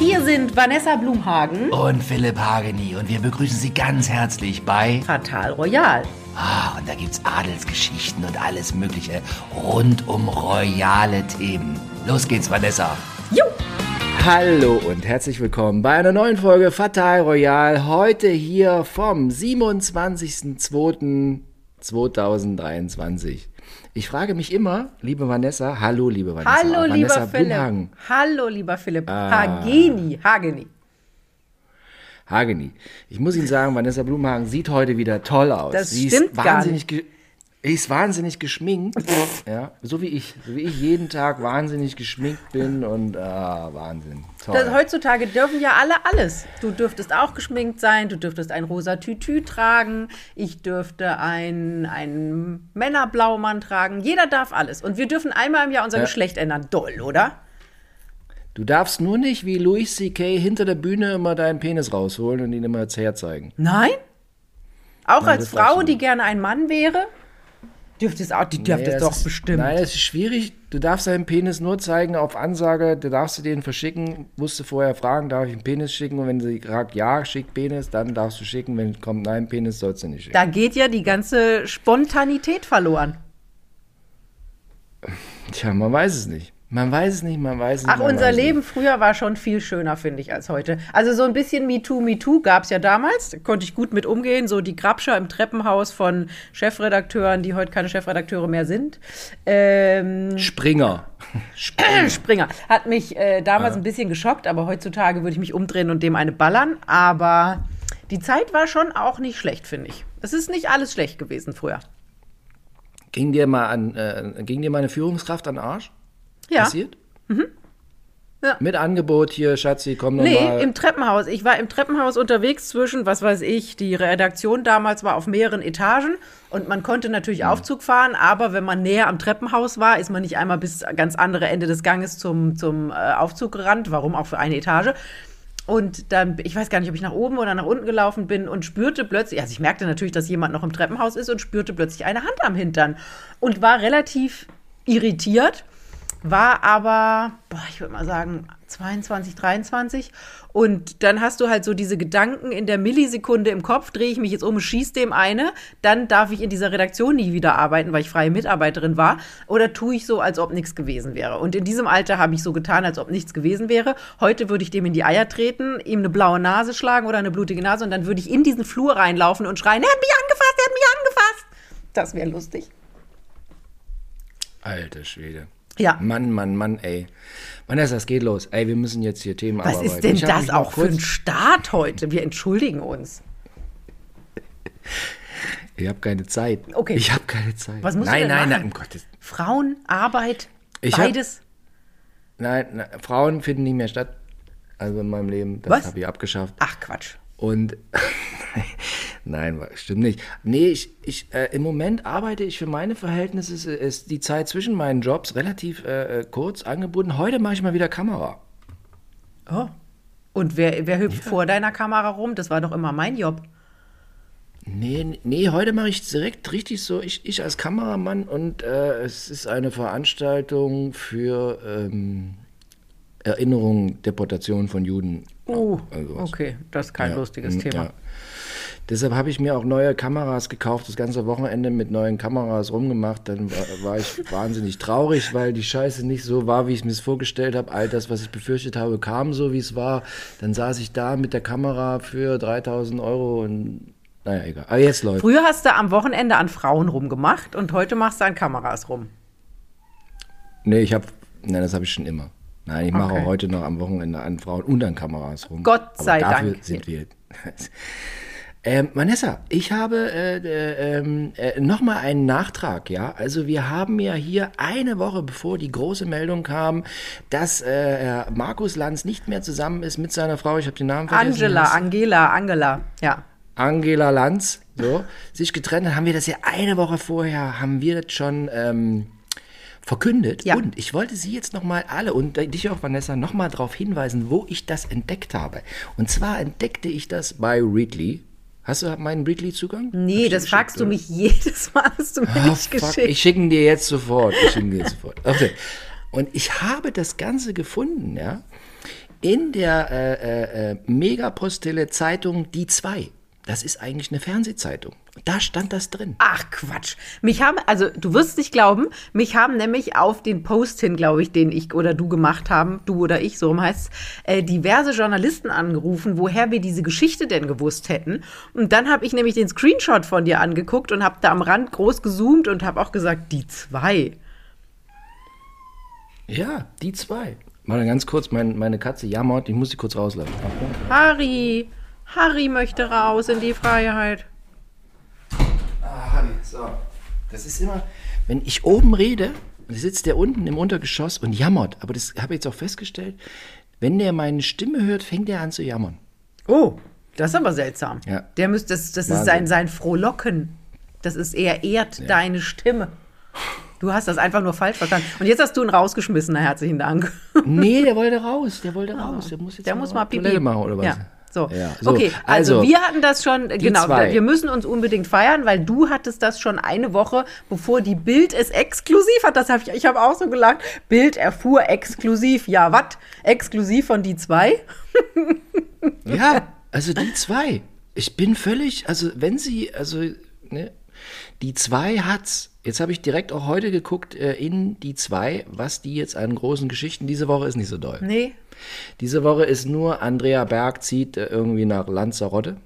Hier sind Vanessa Blumhagen und Philipp Hageni und wir begrüßen Sie ganz herzlich bei Fatal Royal. Ah, und da gibt's Adelsgeschichten und alles Mögliche rund um royale Themen. Los geht's, Vanessa. Jo! Hallo und herzlich willkommen bei einer neuen Folge Fatal Royal. Heute hier vom 27.02.2023. Ich frage mich immer, liebe Vanessa, hallo liebe Vanessa. Hallo Vanessa lieber Philipp. Blumhagen. Hallo lieber Philipp. Ah. Hageni. Hageni. Hageni. Ich muss Ihnen sagen, Vanessa Blumhagen sieht heute wieder toll aus. Das Sie stimmt ist gar wahnsinnig ge- Sie ist wahnsinnig geschminkt, ja, so wie ich, so wie ich jeden Tag wahnsinnig geschminkt bin und ah, Wahnsinn, toll. Das, heutzutage dürfen ja alle alles. Du dürftest auch geschminkt sein, du dürftest ein rosa Tütü tragen, ich dürfte ein, ein Männerblaumann tragen. Jeder darf alles. Und wir dürfen einmal im Jahr unser Ja. Geschlecht ändern. Doll, oder? Du darfst nur nicht wie Louis C.K. hinter der Bühne immer deinen Penis rausholen und ihn immer als herzeigen. Nein? Auch Nein, als Frau, die gerne ein Mann wäre? Dürfte es auch, die dürfte Nee, es doch ist, bestimmt. Nein, das ist schwierig. Du darfst deinen Penis nur zeigen auf Ansage. Du darfst du den verschicken. Musst du vorher fragen, darf ich einen Penis schicken? Und wenn sie sagt, ja, schick Penis, dann darfst du schicken. Wenn kommt, nein, Penis sollst du nicht schicken. Da geht ja die ganze Spontanität verloren. Tja, man weiß es nicht. Man weiß es nicht, man weiß es nicht. Ach, unser Leben früher war schon viel schöner, finde ich, als heute. Also so ein bisschen MeToo, MeToo gab es ja damals. Da konnte ich gut mit umgehen. So die Grabscher im Treppenhaus von Chefredakteuren, die heute keine Chefredakteure mehr sind. Ähm, nicht. Springer. Springer. Hat mich äh, damals ein bisschen geschockt, aber heutzutage würde ich mich umdrehen und dem eine ballern. Aber die Zeit war schon auch nicht schlecht, finde ich. Es ist nicht alles schlecht gewesen früher. Ging dir mal an, äh, ging dir mal eine Führungskraft an den Arsch? Ja. Passiert? Ja. Mit Angebot hier, Schatzi, komm noch Nee, mal. im Treppenhaus. Ich war im Treppenhaus unterwegs zwischen, was weiß ich, die Redaktion damals war auf mehreren Etagen und man konnte natürlich Aufzug fahren, aber wenn man näher am Treppenhaus war, ist man nicht einmal bis ganz andere Ende des Ganges zum, zum äh, Aufzug gerannt. Warum auch für eine Etage? Und dann, ich weiß gar nicht, ob ich nach oben oder nach unten gelaufen bin und spürte plötzlich, also ich merkte natürlich, dass jemand noch im Treppenhaus ist und spürte plötzlich eine Hand am Hintern und war relativ irritiert war aber, boah, ich würde mal sagen, 22, 23. Und dann hast du halt so diese Gedanken in der Millisekunde im Kopf, drehe ich mich jetzt um, schieß dem eine, dann darf ich in dieser Redaktion nie wieder arbeiten, weil ich freie Mitarbeiterin war. Oder tue ich so, als ob nichts gewesen wäre. Und in diesem Alter habe ich so getan, als ob nichts gewesen wäre. Heute würde ich dem in die Eier treten, ihm eine blaue Nase schlagen oder eine blutige Nase und dann würde ich in diesen Flur reinlaufen und schreien, er hat mich angefasst, er hat mich angefasst. Das wäre lustig. Alter Schwede. Ja. Mann, Mann, Mann, ey. Vanessa, es geht los. Ey, wir müssen jetzt hier Themen Was abarbeiten. ist denn Ich hab das auch für ein Start heute? Wir entschuldigen uns. Ich habe keine Zeit. Okay. Ich habe keine Zeit. Was musst du nein, denn nein, machen? nein, um Gottes. Frauen, Arbeit, Ich hab- beides. Nein, nein, Frauen finden nicht mehr statt. Also in meinem Leben. Das habe ich abgeschafft. Ach Quatsch. Und nein, stimmt nicht. Nee, ich, ich, äh, im Moment arbeite ich für meine Verhältnisse, ist, ist die Zeit zwischen meinen Jobs relativ äh, äh, kurz angebunden. Heute mache ich mal wieder Kamera. Oh. Und wer, wer hüpft vor deiner Kamera rum? Das war doch immer mein Job. Nee, nee, heute mache ich direkt richtig so, ich, ich als Kameramann und äh, es ist eine Veranstaltung für ähm, Erinnerung, Deportation von Juden. Oh, Also okay, das ist kein Ja, lustiges mm, Thema. ja. Deshalb habe ich mir auch neue Kameras gekauft, das ganze Wochenende mit neuen Kameras rumgemacht. Dann war, war ich wahnsinnig traurig, weil die Scheiße nicht so war, wie ich es mir vorgestellt habe. All das, was ich befürchtet habe, kam so, wie es war. Dann saß ich da mit der Kamera für 3000 Euro und naja, egal. Aber jetzt läuft. Früher hast du am Wochenende an Frauen rumgemacht und heute machst du an Kameras rum. Nee, ich habe, nein, das habe ich schon immer. Nein, ich mache Okay. heute noch am Wochenende an Frauen und an Kameras rum. Gott Aber sei dafür Dank. sind wir. Ähm, Vanessa, ich habe äh, äh, ähm, äh, nochmal einen Nachtrag, ja. Also wir haben ja hier eine Woche bevor die große Meldung kam, dass äh, Markus Lanz nicht mehr zusammen ist mit seiner Frau, ich habe den Namen vergessen. Angela, Angela, Angela. Ja. Angela Lanz, so, sich getrennt hat, haben wir das ja eine Woche vorher, haben wir das schon ähm, verkündet. Ja. Und ich wollte Sie jetzt nochmal alle und dich auch, Vanessa, nochmal darauf hinweisen, wo ich das entdeckt habe. Und zwar entdeckte ich das bei Readly. Hast du meinen Readly-Zugang? Nee, das fragst du mich jedes Mal, hast du mir Oh, nicht fuck. geschickt. Ich schicke ihn dir jetzt sofort. Ich schicke dir jetzt sofort. Okay. Und ich habe das Ganze gefunden, ja, in der äh, äh, äh, Megapostille Zeitung Die 2. Das ist eigentlich eine Fernsehzeitung. Da stand das drin. Ach Quatsch. Mich haben, also du wirst nicht glauben, mich haben nämlich auf den Post hin, glaube ich, den ich oder du gemacht haben, du oder ich, so rum heißt äh, diverse Journalisten angerufen, woher wir diese Geschichte denn gewusst hätten. Und dann habe ich nämlich den Screenshot von dir angeguckt und habe da am Rand groß gezoomt und habe auch gesagt, die zwei. Ja, die zwei. Mal ganz kurz, mein, meine Katze jammert, ich muss sie kurz rauslassen. Harry, Harry möchte raus in die Freiheit. Ah, so. Das ist immer, wenn ich oben rede, sitzt der unten im Untergeschoss und jammert. Aber das habe ich jetzt auch festgestellt. Wenn der meine Stimme hört, fängt er an zu jammern. Oh, das ist aber seltsam. Ja. Der müsste, das, das ist sein, sein Frohlocken. Das ist, er ehrt deine Stimme. Du hast das einfach nur falsch verstanden. Und jetzt hast du ihn rausgeschmissen, na herzlichen Dank. Nee, der wollte raus. Der wollte raus. Der muss jetzt Der muss mal Pipi machen oder was? Ja. So. Ja, so, okay, also, also, wir hatten das schon, genau, zwei. wir müssen uns unbedingt feiern, weil du hattest das schon eine Woche, bevor die Bild es exklusiv hat. Das habe ich, ich habe auch so gelacht. Bild erfuhr exklusiv. Ja, was? Exklusiv von die zwei? Ja, also die zwei. Ich bin völlig, also wenn sie, also, ne, die zwei hat's. Jetzt habe ich direkt auch heute geguckt äh, in die zwei, was die jetzt an großen Geschichten. Diese Woche ist nicht so doll. Nee. Diese Woche ist nur Andrea Berg zieht äh, irgendwie nach Lanzarote.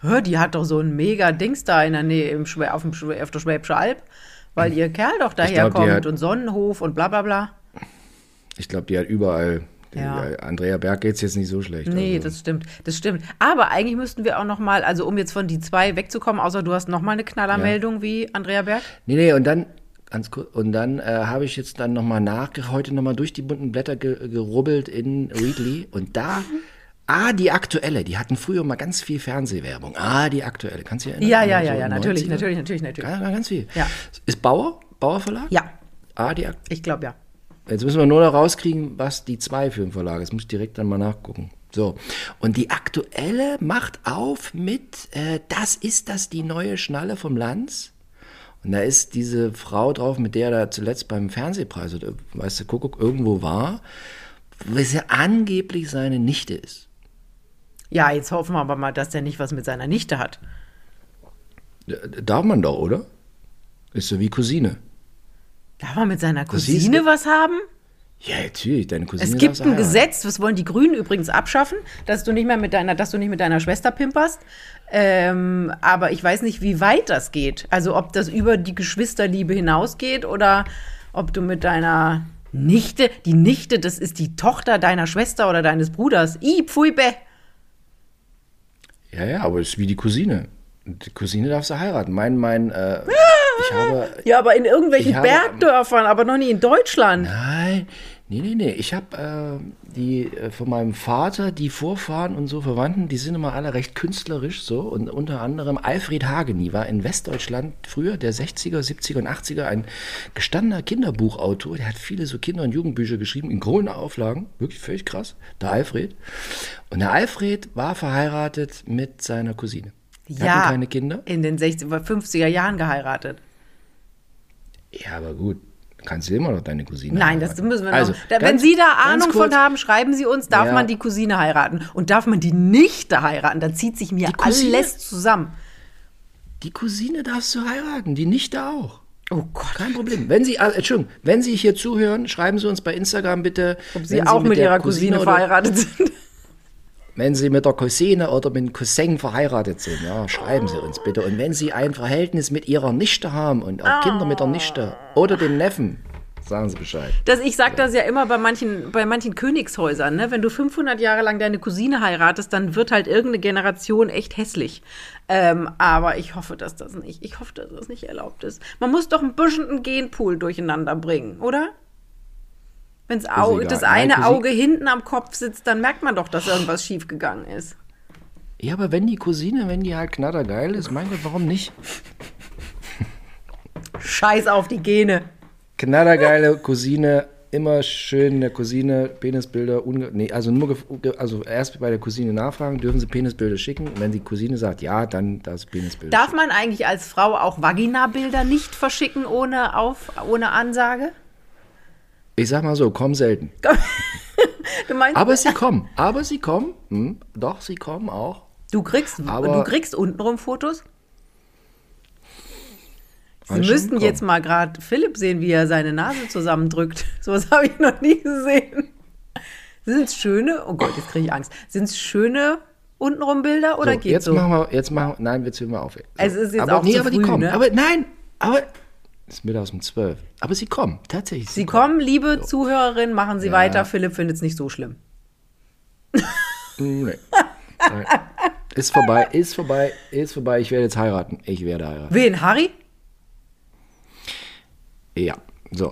Hör, die hat doch so ein mega Dings da in der Nähe im auf, dem auf der Schwäbische Alb, weil ihr Kerl doch daherkommt und Sonnenhof und bla bla bla. Ich glaube, die hat überall. Ja. äh, Andrea Berg geht's jetzt nicht so schlecht. Nee, also. das stimmt, das stimmt. Aber eigentlich müssten wir auch noch mal, also um jetzt von die zwei wegzukommen, außer du hast noch mal eine Knallermeldung wie Andrea Berg. Nee, nee, und dann, ganz kurz, und dann äh, habe ich jetzt dann nochmal nach, heute nochmal durch die bunten Blätter ge gerubbelt in Readly und da, ah, die aktuelle, die hatten früher mal ganz viel Fernsehwerbung. Ah, die aktuelle, kannst du dich erinnern? Ja, ja, So ja, ja, natürlich, 90er? natürlich, natürlich, natürlich. Ja, ganz viel. Ja. Ist Bauer? Bauer Verlag? Ja, Ah, die Ak ich glaube ja. Jetzt müssen wir nur noch rauskriegen, was die zwei für ein Verlag ist. Muss ich direkt dann mal nachgucken. So. Und die aktuelle macht auf mit, äh, das ist das die neue Schnalle vom Lanz. Und da ist diese Frau drauf, mit der er da zuletzt beim Fernsehpreis oder, weißt du, Kuckuck irgendwo war, was ja angeblich seine Nichte ist. Ja, jetzt hoffen wir aber mal, dass der nicht was mit seiner Nichte hat. Darf man doch, oder? Ist so wie Cousine. Darf man mit seiner Cousine was haben? Ja, natürlich, deine Cousine Es gibt ein heiraten. Gesetz, das wollen die Grünen übrigens abschaffen, dass du nicht mehr mit deiner, dass du nicht mit deiner Schwester pimperst. Ähm, aber ich weiß nicht, wie weit das geht. Also ob das über die Geschwisterliebe hinausgeht oder ob du mit deiner Nichte, die Nichte, das ist die Tochter deiner Schwester oder deines Bruders. I, pfui, bäh. Ja, ja, aber es ist wie die Cousine. Die Cousine darf sie heiraten. Mein, mein, äh, ich habe, Ja, aber in irgendwelchen Ich habe- Bergdörfern, aber noch nie in Deutschland. nein, nee, nee, nee. Ich habe äh, die äh, von meinem Vater, die Vorfahren und so Verwandten, die sind immer alle recht künstlerisch so. Und unter anderem Alfred Hageni war in Westdeutschland früher, der 60er, 70er und 80er, ein gestandener Kinderbuchautor. Der hat viele so Kinder- und Jugendbücher geschrieben, in großen Auflagen. Wirklich völlig krass. Der Alfred. Und der Alfred war verheiratet mit seiner Cousine. Die Ja, hatten keine Kinder. in den 60er, 50er Jahren geheiratet. Ja, aber gut. Kannst du immer noch deine Cousine Nein, das heiraten. müssen wir Also, noch. Da, wenn ganz- Sie da Ahnung kurz- von haben, schreiben Sie uns, darf Ja. man die Cousine heiraten? Und darf man die Nichte heiraten? Dann zieht sich mir Cousine? alles zusammen. Die Cousine darfst du heiraten, die Nichte auch. Oh Gott. Kein Problem. Wenn Sie, äh, Entschuldigung, wenn Sie hier zuhören, schreiben Sie uns bei Instagram bitte, Ob Sie wenn auch mit der Ihrer Cousine, oder, verheiratet sind. Wenn Sie mit der Cousine oder mit dem Cousin verheiratet sind, ja, schreiben Sie uns bitte. Und wenn Sie ein Verhältnis mit Ihrer Nichte haben und auch Kinder mit der Nichte oder dem Neffen, sagen Sie Bescheid. Das, ich sage das ja immer bei manchen, bei manchen Königshäusern. Ne? Wenn du 500 Jahre lang deine Cousine heiratest, dann wird halt irgendeine Generation echt hässlich. Ähm, aber ich hoffe, dass das nicht, ich hoffe, dass das nicht erlaubt ist. Man muss doch ein bisschen einen Genpool durcheinander bringen, oder? Wenn das Nein, eine Cousi- Auge hinten am Kopf sitzt, dann merkt man doch, dass irgendwas schiefgegangen ist. Ja, aber wenn die Cousine, wenn die halt knattergeil ist, mein Gott, warum nicht? Scheiß auf die Gene. Knallergeile Cousine, immer schön eine Cousine, Penisbilder, nee, also nur, also erst bei der Cousine nachfragen, dürfen sie Penisbilder schicken. Und wenn die Cousine sagt, ja, dann das Penisbild. Darf man eigentlich als Frau auch Vaginabilder nicht verschicken ohne, auf, ohne Ansage? Ich sag mal so, komm selten. Aber sie kommen. Aber sie kommen. Hm, doch, sie kommen auch. du kriegst, aber- du kriegst untenrum Fotos? Sie müssten kommen. jetzt mal gerade Philipp sehen, wie er seine Nase zusammendrückt. Sowas habe ich noch nie gesehen. Sind es schöne, oh Gott, jetzt kriege ich Angst. Sind es schöne untenrum Bilder oder so, geht jetzt so? machen wir, jetzt machen wir, nein, jetzt hören wir auf. So. Es ist jetzt aber, auch nee, zu aber die früh, kommen. ne? Aber nein, aber ist mittags um zwölf. Aber sie kommen, tatsächlich. Sie kommen, liebe Zuhörerinnen, machen Sie Ja. weiter. Philipp findet es nicht so schlimm. Nee. Ist vorbei, ist vorbei, ist vorbei. Ich werde jetzt heiraten. Ich werde heiraten. Wen, Harry? Ja, so.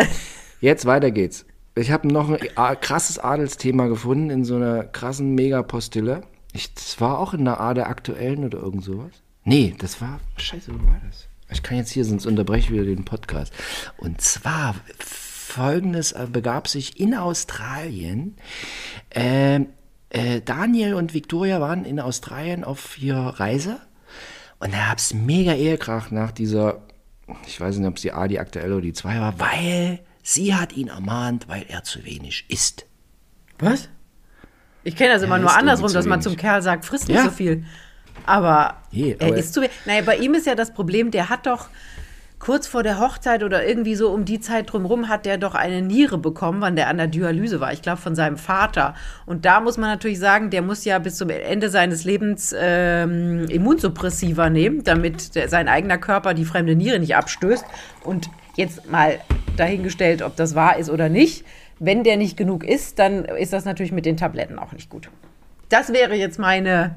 Jetzt weiter geht's. Ich habe noch ein a- krasses Adelsthema gefunden in so einer krassen Megapostille. Ich, das war auch in der A der Aktuellen oder irgend sowas. Nee, das war. Scheiße, wo war das? Ich kann jetzt hier, sonst unterbreche ich wieder den Podcast. Und zwar folgendes äh, begab sich in Australien. Ähm, äh, Daniel und Victoria waren in Australien auf ihrer Reise und da gab es mega Ehekrach nach dieser, ich weiß nicht, ob es die A, die aktuelle oder die 2 war, weil sie hat ihn ermahnt, weil er zu wenig isst. Was? Ich kenne das immer Er nur andersrum, dass man zum Kerl sagt, frisst nicht Ja. so viel. Aber er aber- ist zu wenig. Naja, bei ihm ist ja das Problem, der hat doch kurz vor der Hochzeit oder irgendwie so um die Zeit drumherum hat der doch eine Niere bekommen, wann der an der Dialyse war. Ich glaube von seinem Vater. Und da muss man natürlich sagen, der muss ja bis zum Ende seines Lebens ähm, Immunsuppressiva nehmen, damit der, sein eigener Körper die fremde Niere nicht abstößt. Und jetzt mal dahingestellt, ob das wahr ist oder nicht. Wenn der nicht genug isst, dann ist das natürlich mit den Tabletten auch nicht gut. Das wäre jetzt meine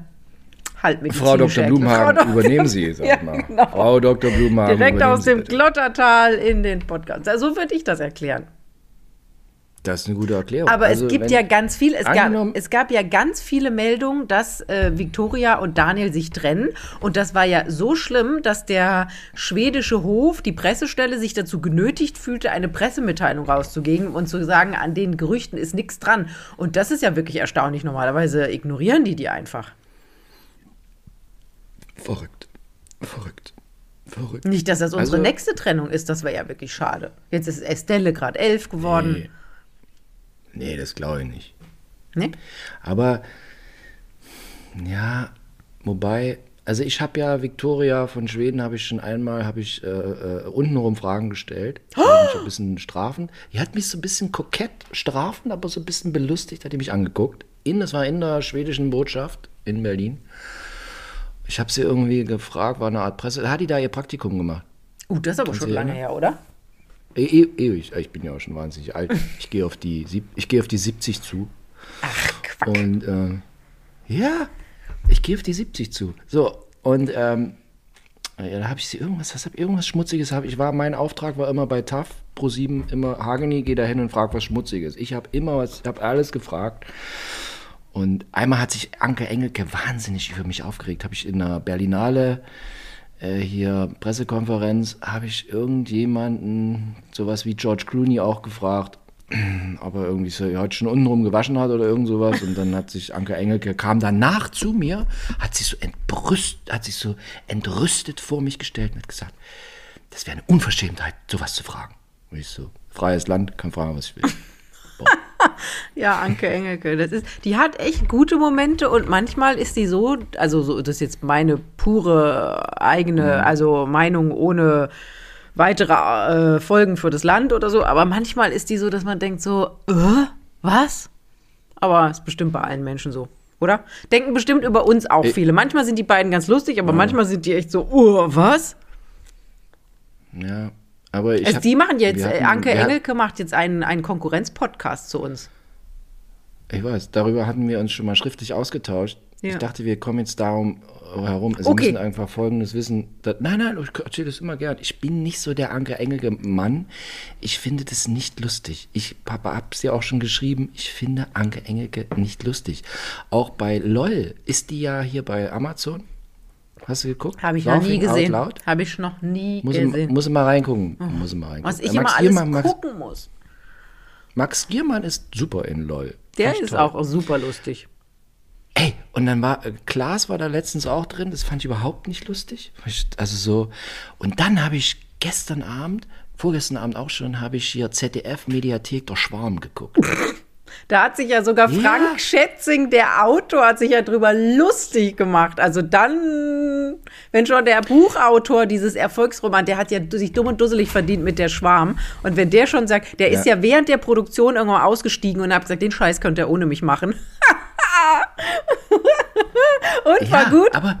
halbmedizinische Frau Dr. Blumhagen, Frau übernehmen Sie, sag Ja, mal. genau. Frau Dr. Blumhagen, Direkt aus dem. Glottertal in den Podcast. So würde ich das erklären. Das ist eine gute Erklärung. Aber Also, es gibt ja ganz viel, es gab, es gab ja ganz viele Meldungen, dass äh, Victoria und Daniel sich trennen. Und das war ja so schlimm, dass der schwedische Hof, die Pressestelle, sich dazu genötigt fühlte, eine Pressemitteilung rauszugeben und zu sagen, an den Gerüchten ist nichts dran. Und das ist ja wirklich erstaunlich. Normalerweise ignorieren die die einfach. Verrückt. Verrückt. Verrückt. Nicht, dass das unsere Also- nächste Trennung ist, das wäre ja wirklich schade. Jetzt ist Estelle gerade elf geworden. Nee. nee, das glaube ich nicht. Nee. Aber ja, wobei, also ich habe ja Victoria von Schweden habe ich schon einmal habe ich äh, äh, untenrum Fragen gestellt, Oh! mich ein bisschen strafen. Die hat mich so ein bisschen kokett strafen, aber so ein bisschen belustigt, hat die mich angeguckt. In, das war in der schwedischen Botschaft in Berlin. Ich habe sie irgendwie gefragt, war eine Art Presse, hat die da ihr Praktikum gemacht. Uh, das ist aber schon Sie lange her, oder? E e ewig, ich bin ja auch schon wahnsinnig alt. Ich gehe auf die ich gehe auf die 70 zu. Ach, Quack. Und äh, ja, ich gehe auf die 70 zu. So, und ähm, ja, da habe ich sie irgendwas, was hab irgendwas Schmutziges habe ich war mein Auftrag war immer bei TAF pro 7 immer Hageni geh da hin und frag was Schmutziges. Ich habe immer was, ich habe alles gefragt. Und einmal hat sich Anke Engelke wahnsinnig über mich aufgeregt. Habe ich in einer Berlinale äh, hier Pressekonferenz, habe ich irgendjemanden, sowas wie George Clooney auch gefragt, ob er irgendwie so heute schon untenrum gewaschen hat oder irgend sowas. Und dann hat sich Anke Engelke, kam danach zu mir, hat sich so entbrüst, hat sich so entrüstet vor mich gestellt und hat gesagt, das wäre eine Unverschämtheit, sowas zu fragen. Und ich so, freies Land, kann fragen, was ich will. Ja, Anke Engelke, das ist, die hat echt gute Momente und manchmal ist die so, also so, das ist jetzt meine pure eigene, also Meinung ohne weitere äh, Folgen für das Land oder so, aber manchmal ist die so, dass man denkt so, äh, was? Aber ist bestimmt bei allen Menschen so, oder? Denken bestimmt über uns auch viele. Manchmal sind die beiden ganz lustig, aber manchmal sind die echt so, uh, was? Ja, aber ich Also hab- die machen jetzt, wir hatten- äh, Anke Engelke macht jetzt einen, einen Konkurrenz-Podcast zu uns. Ich weiß, darüber hatten wir uns schon mal schriftlich ausgetauscht. Ja. Ich dachte, wir kommen jetzt darum äh, herum. Sie Okay. müssen einfach Folgendes wissen. Dass, nein, nein, ich erzähle das immer gern. Ich bin nicht so der Anke Engelke Mann. Ich finde das nicht lustig. Ich Papa hab's ja auch schon geschrieben. Ich finde Anke Engelke nicht lustig. Auch bei LOL ist die ja hier bei Amazon. Hast du geguckt? Habe ich noch nie Laughing gesehen. Habe ich noch nie Muss, gesehen. muss mal reingucken. Muss mal reingucken. Was ich Äh, immer Max alles Giermann, Max, gucken muss. Max Giermann ist super in LOL. Der Echt ist toll. auch super lustig. Ey, und dann war, äh, Klaas war da letztens auch drin, das fand ich überhaupt nicht lustig. Also so, und dann habe ich gestern Abend, vorgestern Abend auch schon, habe ich hier ZDF Mediathek der Schwarm geguckt. Da hat sich ja sogar Ja. Frank Schätzing, der Autor, hat sich ja drüber lustig gemacht. Also dann, wenn schon der Buchautor dieses Erfolgsroman, der hat ja sich dumm und dusselig verdient mit der Schwarm. Und wenn der schon sagt, der ist Ja. ja während der Produktion irgendwann ausgestiegen und hat gesagt, den Scheiß könnt ihr ohne mich machen. und war gut. Aber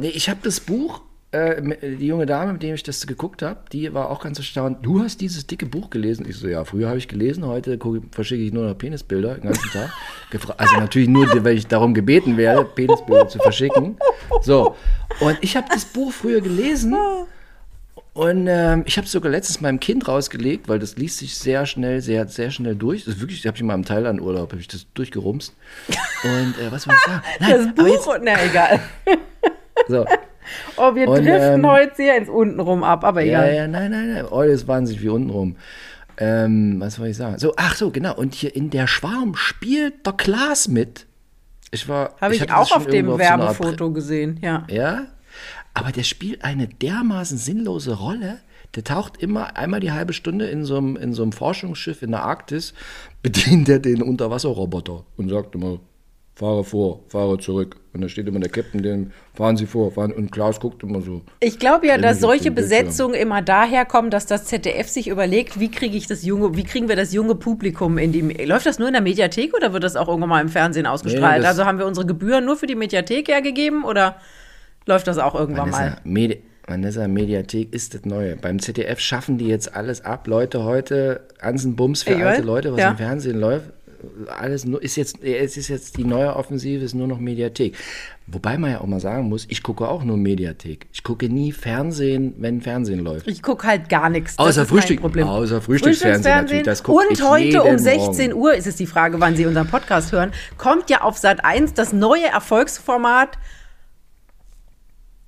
nee, ich habe das Buch, äh, mit- die junge Dame, mit der ich das geguckt habe, die war auch ganz erstaunt. Du hast dieses dicke Buch gelesen. Ich so, ja, früher habe ich gelesen, heute gucke, verschicke ich nur noch Penisbilder den ganzen Tag. Gefra also natürlich nur, weil ich darum gebeten werde, Penisbilder zu verschicken. So, und ich habe das Buch früher gelesen. Und ähm, ich habe es sogar letztens meinem Kind rausgelegt, weil das liest sich sehr schnell, sehr, sehr schnell durch. Das ist wirklich, habe ich in meinem Thailand-Urlaub, habe ich das durchgerumst. Und äh, was soll ich sagen? Nein, Das aber jetzt, Buch, na egal. so, Oh, wir Und, driften ähm, heute sehr ins Untenrum ab, aber Ja, egal. ja, nein, nein, nein. Oh, das ist wahnsinnig wie untenrum. Ähm, was soll ich sagen? So, ach so, genau. Und hier in der Schwarm spielt der Klaas mit. Ich war. Habe ich, das auch auf dem irgendwo so Werbefoto gesehen, ja. Ja. Aber der spielt eine dermaßen sinnlose Rolle. Der taucht immer einmal die halbe Stunde in so einem, in so einem Forschungsschiff in der Arktis, bedient er den Unterwasserroboter und sagt immer, fahre vor, fahre zurück. Und da steht immer der Captain, den fahren Sie vor, fahren. Und Klaus guckt immer so. Ich glaube ja, dass solche. Besetzungen immer daher kommen, dass das ZDF sich überlegt, wie kriege ich das junge, wie kriegen wir das junge Publikum in die. Läuft das nur in der Mediathek oder wird das auch irgendwann mal im Fernsehen ausgestrahlt? Nee, also haben wir unsere Gebühren nur für die Mediathek hergegeben oder läuft das auch irgendwann Vanessa, mal? Medi Vanessa, Mediathek ist das Neue. Beim ZDF schaffen die jetzt alles ab. Leute, heute Ansenbums für Ich alte Leute, was ja. im Fernsehen läuft. Alles nur, ist jetzt, es ist jetzt die neue Offensive, ist nur noch Mediathek. Wobei man ja auch mal sagen muss, ich gucke auch nur Mediathek. Ich gucke nie Fernsehen, wenn Fernsehen läuft. Ich gucke halt gar nichts. Außer Frühstück- außer Frühstücksfernsehen natürlich, das Und heute um jeden 16 Morgen. Uhr ist es die Frage, wann Sie unseren Podcast hören, kommt ja auf Sat 1 das neue Erfolgsformat.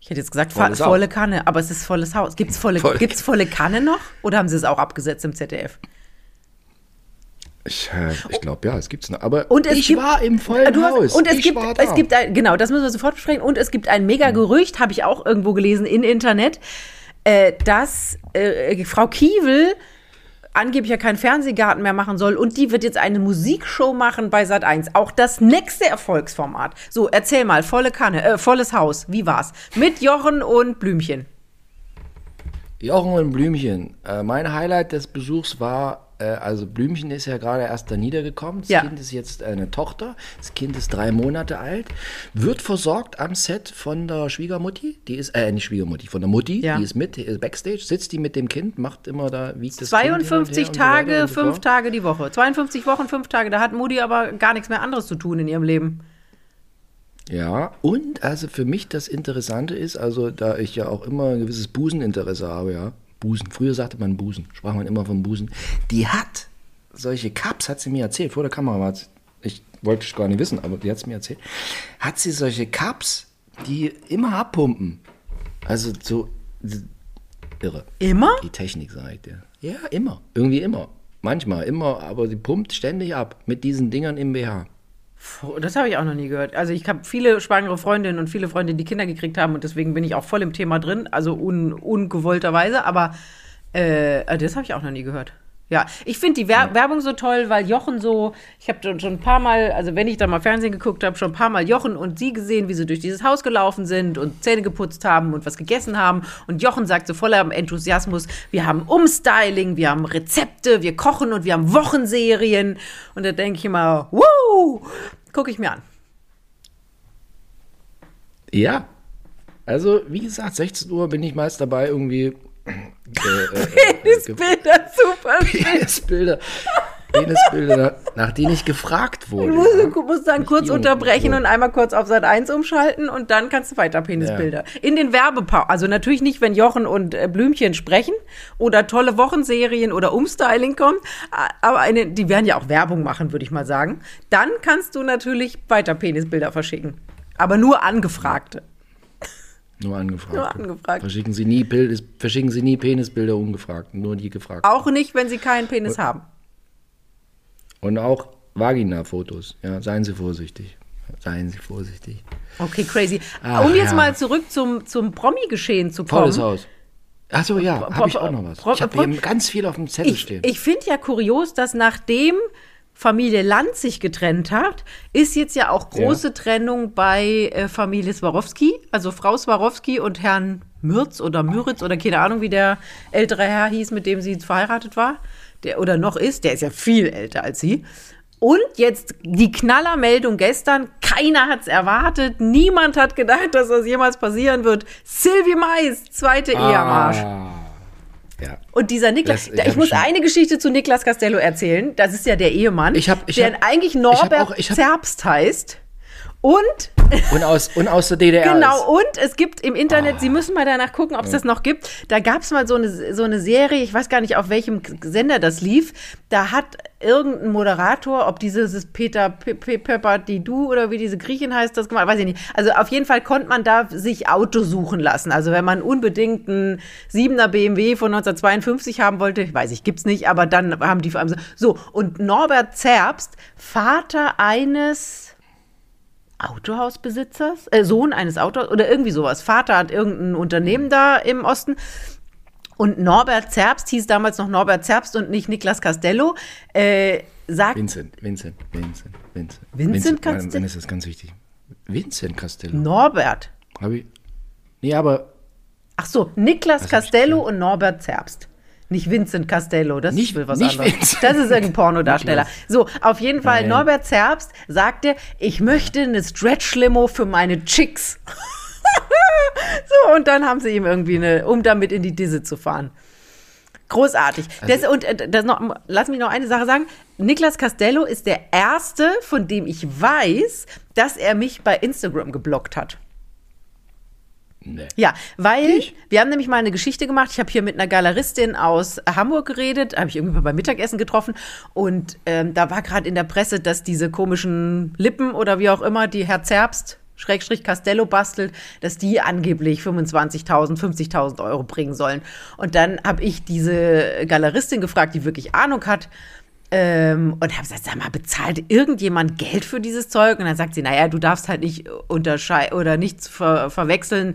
Ich hätte jetzt gesagt, Volles volle, Haus. Kanne, aber es ist volles Haus. Gibt es volle, Volle- gibt's volle Kanne noch? Oder haben Sie es auch abgesetzt im ZDF? Ich, äh, ich glaube, ja, es gibt's noch. Aber Und es ich gibt, war im vollen hast, Haus. Und es ich gibt, war da. es gibt ein, genau, das müssen wir sofort besprechen. Und es gibt ein mega Gerücht, habe ich auch irgendwo gelesen in Internet, äh, dass äh, Frau Kiewel angeblich ja keinen Fernsehgarten mehr machen soll und die wird jetzt eine Musikshow machen bei Sat 1. Auch das nächste Erfolgsformat. So, erzähl mal, volle Kanne, äh, volles Haus, wie war's? Mit Jochen und Blümchen. Jochen und Blümchen. Äh, mein Highlight des Besuchs war, also Blümchen ist ja gerade erst da niedergekommen. Das Ja. Kind ist jetzt eine Tochter. Das Kind ist drei Monate alt. Wird versorgt am Set von der Schwiegermutti. Die ist, äh, nicht Schwiegermutti, von der Mutti. Ja. Die ist mit, äh, Backstage. Sitzt die mit dem Kind, macht immer da, wiegt das Kind hin und 52 her und so weiter Tage, so fünf fort. Tage die Woche. 52 Wochen, fünf Tage. Da hat Mutti aber gar nichts mehr anderes zu tun in ihrem Leben. Ja, und also für mich das Interessante ist, also da ich ja auch immer ein gewisses Buseninteresse habe, ja, Busen, früher sagte man Busen, sprach man immer vom Busen, die hat solche Cups, hat sie mir erzählt, vor der Kamera war ich wollte es gar nicht wissen, aber die hat es mir erzählt, hat sie solche Cups, die immer abpumpen. Also so irre. Immer? Die Technik, sag ich dir. Ja, immer. Irgendwie immer. Manchmal, immer, aber sie pumpt ständig ab mit diesen Dingern im BH. Das habe ich auch noch nie gehört. Also ich habe viele schwangere Freundinnen und viele Freundinnen, die Kinder gekriegt haben und deswegen bin ich auch voll im Thema drin, also un, ungewollterweise, aber äh, das habe ich auch noch nie gehört. Ja, ich finde die Wer Werbung so toll, weil Jochen so, ich habe schon, schon ein paar Mal, also wenn ich da mal Fernsehen geguckt habe, schon ein paar Mal Jochen und sie gesehen, wie sie durch dieses Haus gelaufen sind und Zähne geputzt haben und was gegessen haben. Und Jochen sagt so voller Enthusiasmus, wir haben Umstyling, wir haben Rezepte, wir kochen und wir haben Wochenserien. Und da denke ich immer, wow, gucke ich mir an. Ja. Also, wie gesagt, 16 Uhr bin ich meist dabei, irgendwie. Äh, äh, Penisbilder, super. Penisbilder. Penisbilder, nach, denen ich gefragt wurde. Du musst, ja. du musst dann kurz unterbrechen und einmal kurz auf Sat 1 umschalten und dann kannst du weiter Penisbilder. In den Werbepausen, also natürlich nicht, wenn Jochen und äh, Blümchen sprechen oder tolle Wochenserien oder Umstyling kommt, a- aber eine, die werden ja auch Werbung machen, würde ich mal sagen. Dann kannst du natürlich weiter Penisbilder verschicken. Aber nur angefragte. Nur angefragt. Nur angefragt. Verschicken Sie, nie Bild, verschicken Sie nie Penisbilder ungefragt, nur die gefragt. Auch nicht, wenn sie keinen Penis haben. Und auch Vagina-Fotos. Ja, seien Sie vorsichtig. Seien Sie vorsichtig. Okay, crazy. Ach, um jetzt ja. mal zurück zum, zum Promi-Geschehen zu kommen. Volles Haus. Achso, ja, habe ich auch noch was. Ich habe hier ganz viel auf dem Zettel Ich, stehen. ich finde ja kurios, dass nachdem Familie Land sich getrennt hat, ist jetzt ja auch große Ja. Trennung bei äh, Familie Swarovski, also Frau Swarovski und Herrn Mürz oder Müritz oder keine Ahnung, wie der ältere Herr hieß, mit dem sie verheiratet war, der oder noch ist, der ist ja viel älter als sie. Und jetzt die Knallermeldung gestern, keiner hat es erwartet, niemand hat gedacht, dass das jemals passieren wird. Sylvie Mais, zweite. Ah. Ja. Und dieser Niklas, Das- da, ich ich muss eine Geschichte zu Niklas Castello erzählen. Das ist ja der Ehemann, Ich hab- ich der hab- eigentlich ich hab Norbert auch- ich hab- Zerbst heißt. Und Und aus, und aus der DDR. genau, und es gibt im Internet, Sie müssen mal danach gucken, ob es das noch gibt. Da gab es mal so eine, so eine Serie, ich weiß gar nicht, auf welchem Sender das lief. Da hat irgendein Moderator, ob dieses Peter Pe- Pe- Papadidou oder wie diese Griechin heißt, das gemacht, weiß ich nicht. Also auf jeden Fall konnte man da sich Auto suchen lassen. Also wenn man unbedingt einen 7er BMW von 1952 haben wollte, weiß ich, gibt's nicht, aber dann haben die vor allem so. So, und Norbert Zerbst, Vater eines Autohausbesitzers, äh, Sohn eines Autohaus oder irgendwie sowas. Vater hat irgendein Unternehmen da im Osten. Und Norbert Zerbst hieß damals noch Norbert Zerbst und nicht Niklas Castello. Äh, sagt, Vincent, Vincent, Vincent, Vincent. Vincent Castello? Dann ist das ganz wichtig. Vincent Castello. Norbert. Hab ich. Nee, aber Ach so, Niklas ich Castello und Norbert Zerbst. Nicht Vincent Castello, das Nicht- will was nicht anderes. Vincent. Das ist irgendein Pornodarsteller. So, auf jeden Fall, Nein. Norbert Zerbst sagte, ich möchte eine Stretch-Limo für meine Chicks. so, und dann haben sie ihm irgendwie eine, um damit in die Disse zu fahren. Großartig. Also das, und äh, das noch, lass mich noch eine Sache sagen. Niklas Castello ist der erste, von dem ich weiß, dass er mich bei Instagram geblockt hat. Nee. Ja, weil wir haben nämlich mal eine Geschichte gemacht. Ich habe hier mit einer Galeristin aus Hamburg geredet, habe ich irgendwie beim Mittagessen getroffen und ähm, da war gerade in der Presse, dass diese komischen Lippen oder wie auch immer, die Herr Zerbst Schrägstrich Castello bastelt, dass die angeblich 25.000, 50.000 Euro bringen sollen. Und dann habe ich diese Galeristin gefragt, die wirklich Ahnung hat, ähm, und habe gesagt, sag mal, bezahlt irgendjemand Geld für dieses Zeug? Und dann sagt sie, naja, du darfst halt nicht unterscheiden oder nichts ver verwechseln,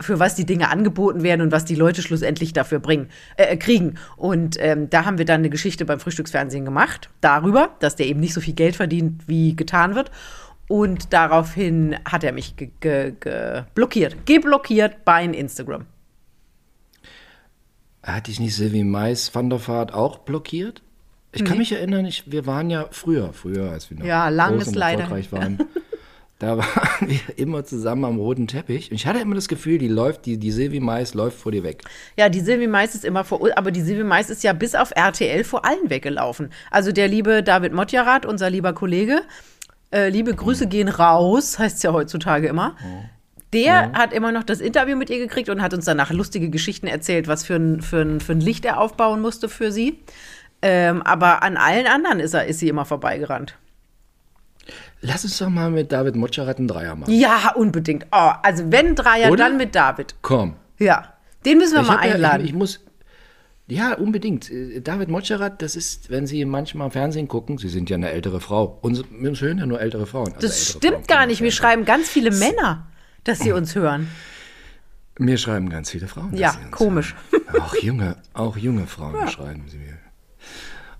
für was die Dinge angeboten werden und was die Leute schlussendlich dafür bringen, äh, kriegen. Und ähm, da haben wir dann eine Geschichte beim Frühstücksfernsehen gemacht, darüber, dass der eben nicht so viel Geld verdient, wie getan wird. Und daraufhin hat er mich ge ge ge blockiert, geblockiert bei Instagram. Hatte ich nicht Sylvie Mais van der Vaart auch blockiert? Ich kann mich erinnern, ich, wir waren ja früher, früher, als wir noch Ja, lang groß ist und leider erfolgreich her. waren. Da waren wir immer zusammen am roten Teppich. Und ich hatte immer das Gefühl, die läuft, die, die Sylvie Mais läuft vor dir weg. Ja, die Silvi Mais ist immer vor, aber die Silvi Mais ist ja bis auf RTL vor allen weggelaufen. Also der liebe David Motjarat, unser lieber Kollege, äh, liebe Grüße gehen raus, heißt es ja heutzutage immer. Der hat immer noch das Interview mit ihr gekriegt und hat uns danach lustige Geschichten erzählt, was für ein, für ein, für ein Licht er aufbauen musste für sie. Ähm, aber an allen anderen ist, er, ist sie immer vorbeigerannt. Lass uns doch mal mit David Motscherat einen Dreier machen. Ja, unbedingt. Oh, also wenn Dreier, Oder? dann mit David. Komm. Ja, den müssen wir Ich mal hab ja- einladen. ich, ich muss. Ja, unbedingt. Äh, David Motscherat, das ist, wenn Sie manchmal Fernsehen gucken, Sie sind ja eine ältere Frau. Uns, uns hören ja nur ältere Frauen. Also das ältere stimmt Frauen gar nicht. Wir schreiben ganz viele Männer, dass sie uns hören. Mir schreiben ganz viele Frauen. Ja, komisch. hören. Auch junge, auch junge Frauen schreiben sie mir.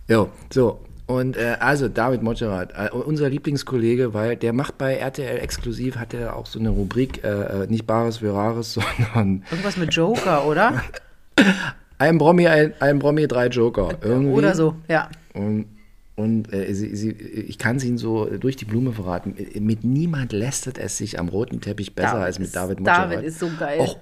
Jo, so. Und äh, also David Motscherat, äh, unser Lieblingskollege, weil der macht bei RTL exklusiv, hat er auch so eine Rubrik, äh, äh, nicht Bares für Rares, sondern Irgendwas mit Joker, oder? ein Promi, ein, ein Promi, drei Joker. Irgendwie. Oder so, ja. Und, und äh, sie, sie, ich kann es Ihnen so durch die Blume verraten. Mit niemand lästert es sich am roten Teppich besser als mit David Motscherat. David ist so geil. Auch,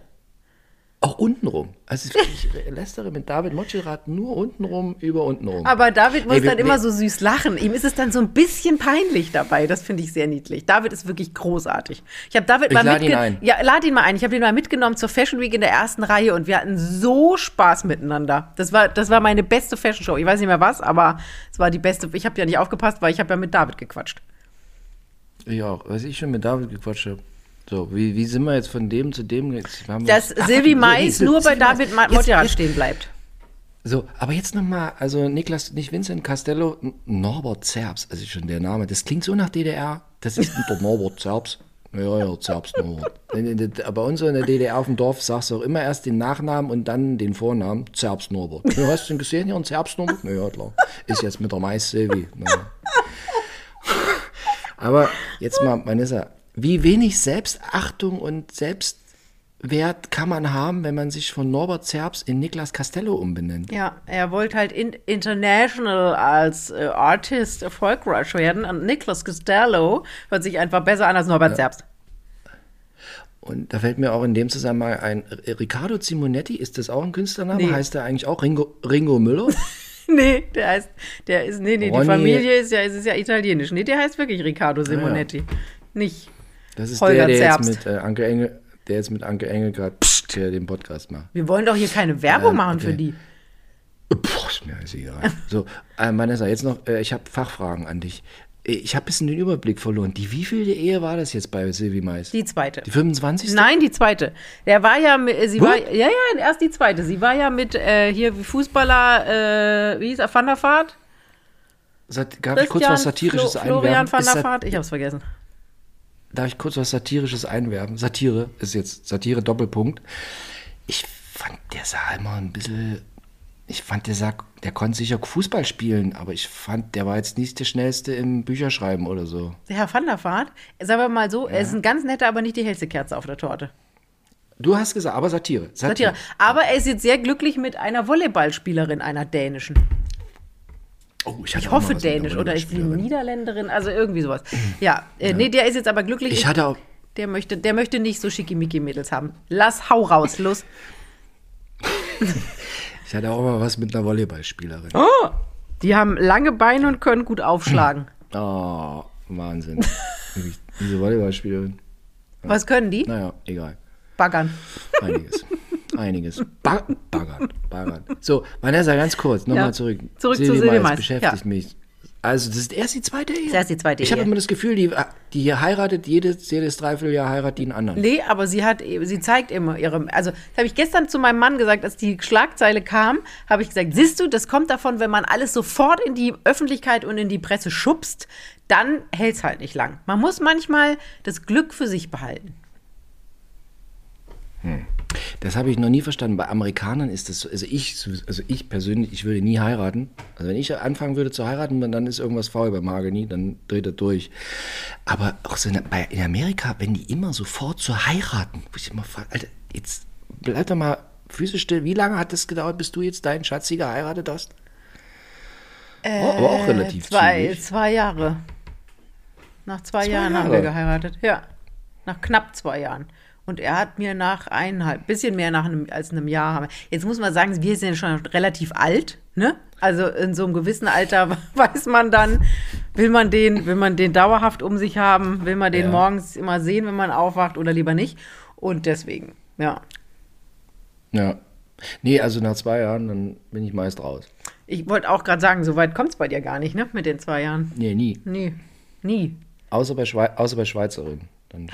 auch untenrum. Also ich lästere mit David Motscherat nur untenrum über untenrum. Aber David muss Ey, wir- dann immer wir- so süß lachen. Ihm ist es dann so ein bisschen peinlich dabei. Das finde ich sehr niedlich. David ist wirklich großartig. Ich habe David Ich mal lade ihn mitgenommen. ein. Ja, lad ihn mal ein. Ich habe ihn mal mitgenommen zur Fashion Week in der ersten Reihe und wir hatten so Spaß miteinander. Das war, das war meine beste Fashion Show. Ich weiß nicht mehr was, aber es war die beste. Ich habe ja nicht aufgepasst, weil ich habe ja mit David gequatscht. Ich auch. Was ich schon mit David gequatscht habe. So, wie, wie sind wir jetzt von dem zu dem? Jetzt haben wir Dass Silvi Mais nur bei Mais. David jetzt- stehen bleibt. So, aber jetzt nochmal, also Niklas, nicht Vincent Castello, Norbert Zerbs, also schon der Name, das klingt so nach DDR, das ist der Norbert Zerbs. Ja, ja, in der- Bei uns in der DDR auf dem Dorf sagst du auch immer erst den Nachnamen und dann den Vornamen. Zerbst-Norbert. Ja, hast du ihn gesehen hier, ein Zerbst-Norbert? Na ja, klar. Ist jetzt mit der Mais-Silvi. Ja. Aber jetzt mal, Vanessa, wie wenig Selbstachtung und Selbstwert kann man haben, wenn man sich von Norbert Zerbst in Niklas Castello umbenennt? Ja, er wollte halt in, international als äh, Artist erfolgreich werden. Und Nicholas Costello hört sich einfach besser an als Norbert Zerbst. Und da fällt mir auch in dem Zusammenhang ein, Riccardo Simonetti, ist das auch ein Künstlername? Nee. Heißt er eigentlich auch Ringo, Ringo Müller? Nee, der heißt, der ist, nee, nee, die Ronny- Familie ist ja, es ist ja italienisch. Nee, der heißt wirklich Riccardo Simonetti. Nicht. Das ist Holger der, der Zerbst. jetzt mit äh, Anke Engel, der jetzt mit Anke Engel gerade den Podcast macht. Wir wollen doch hier keine Werbung Ähm, machen okay. für die. Puh, ist mir alles egal. So, äh, Vanessa, jetzt noch, äh, ich habe Fachfragen an dich. Äh, Ich habe ein bisschen den Überblick verloren. Die wievielte Ehe war das jetzt bei Silvi Mais? Die zweite. Die 25. Nein, die zweite. Der war ja, mit- sie What? war, ja, ja, erst die zweite. Sie war ja mit äh, hier Fußballer, äh, wie hieß er, Van der Vaart? Sat darf ich kurz was Satirisches Flo, Florian einwerfen? Van Ist der Vaart? Ich hab's vergessen. Darf ich kurz was Satirisches einwerfen? Satire ist jetzt Satire Doppelpunkt. Ich fand, der sah immer ein bisschen. Ich fand, der sah, der konnte sicher Fußball spielen, aber ich fand, der war jetzt nicht der schnellste im Bücherschreiben oder so. Der Herr Van der Vaart, sagen wir mal so, er ist ein ganz netter, aber nicht die hellste Kerze auf der Torte. Du hast gesagt, aber Satire. Satire. Aber er ist jetzt sehr glücklich mit einer Volleyballspielerin, einer dänischen. Oh, ich, Ich hoffe dänisch oder ist die Volleyballspielerin. Niederländerin, also irgendwie sowas. Ja, äh, nee, der ist jetzt aber glücklich. Ich hatte auch. der möchte, der möchte nicht so schickimicki-Mädels haben. Lass, hau raus, los. Ich hatte auch mal was mit einer Volleyballspielerin. Die haben lange Beine und können gut aufschlagen. Oh, Wahnsinn. Diese Volleyballspielerin. Was können die? Naja, egal. Baggern. Einiges. Einiges. Ba baggern. Baggern. So, Vanessa, ganz kurz, nochmal Ja. zurück. Zurück zu Silvi Silvi Mais Mais. beschäftigt Ja. mich. Also, das ist erst die zweite Ehe. Das ist erst die zweite Ich habe Ehe. immer das Gefühl, die, die hier heiratet, jedes, jedes Dreivierteljahr heiratet die einen anderen. Nee, aber sie hat, sie zeigt immer ihre, also das habe ich gestern zu meinem Mann gesagt, als die Schlagzeile kam, habe ich gesagt, siehst du, das kommt davon, wenn man alles sofort in die Öffentlichkeit und in die Presse schubst, dann hält es halt nicht lang. Man muss manchmal das Glück für sich behalten. Das habe ich noch nie verstanden. Bei Amerikanern ist das so. Also ich, also ich persönlich, ich würde nie heiraten. Also wenn ich anfangen würde zu heiraten, dann ist irgendwas faul bei Mahagoni, dann dreht er durch. Aber auch so in, bei, in Amerika, wenn die immer sofort zu heiraten, wo ich immer frage, Alter, jetzt bleib doch mal Füße still. Wie lange hat es gedauert, bis du jetzt deinen Schatzi geheiratet hast? oh, aber auch relativ Zwei, zügig. zwei Jahre. Nach zwei, Zwei Jahren haben wir Jahre? geheiratet. Ja. Nach knapp zwei Jahren. Und er hat mir nach eineinhalb, bisschen mehr nach einem, als einem Jahr haben. Jetzt muss man sagen, wir sind ja schon relativ alt, ne? Also in so einem gewissen Alter weiß man dann, will man den, will man den dauerhaft um sich haben, will man den Ja. morgens immer sehen, wenn man aufwacht oder lieber nicht. Und deswegen, ja. Ja. Nee, also nach zwei Jahren, dann bin ich meist raus. Ich wollte auch gerade sagen, so weit kommt es bei dir gar nicht, ne? Mit den zwei Jahren. Nee, nie. Nie. Nie. Außer bei, Schwei außer bei Schweizerinnen. Dann.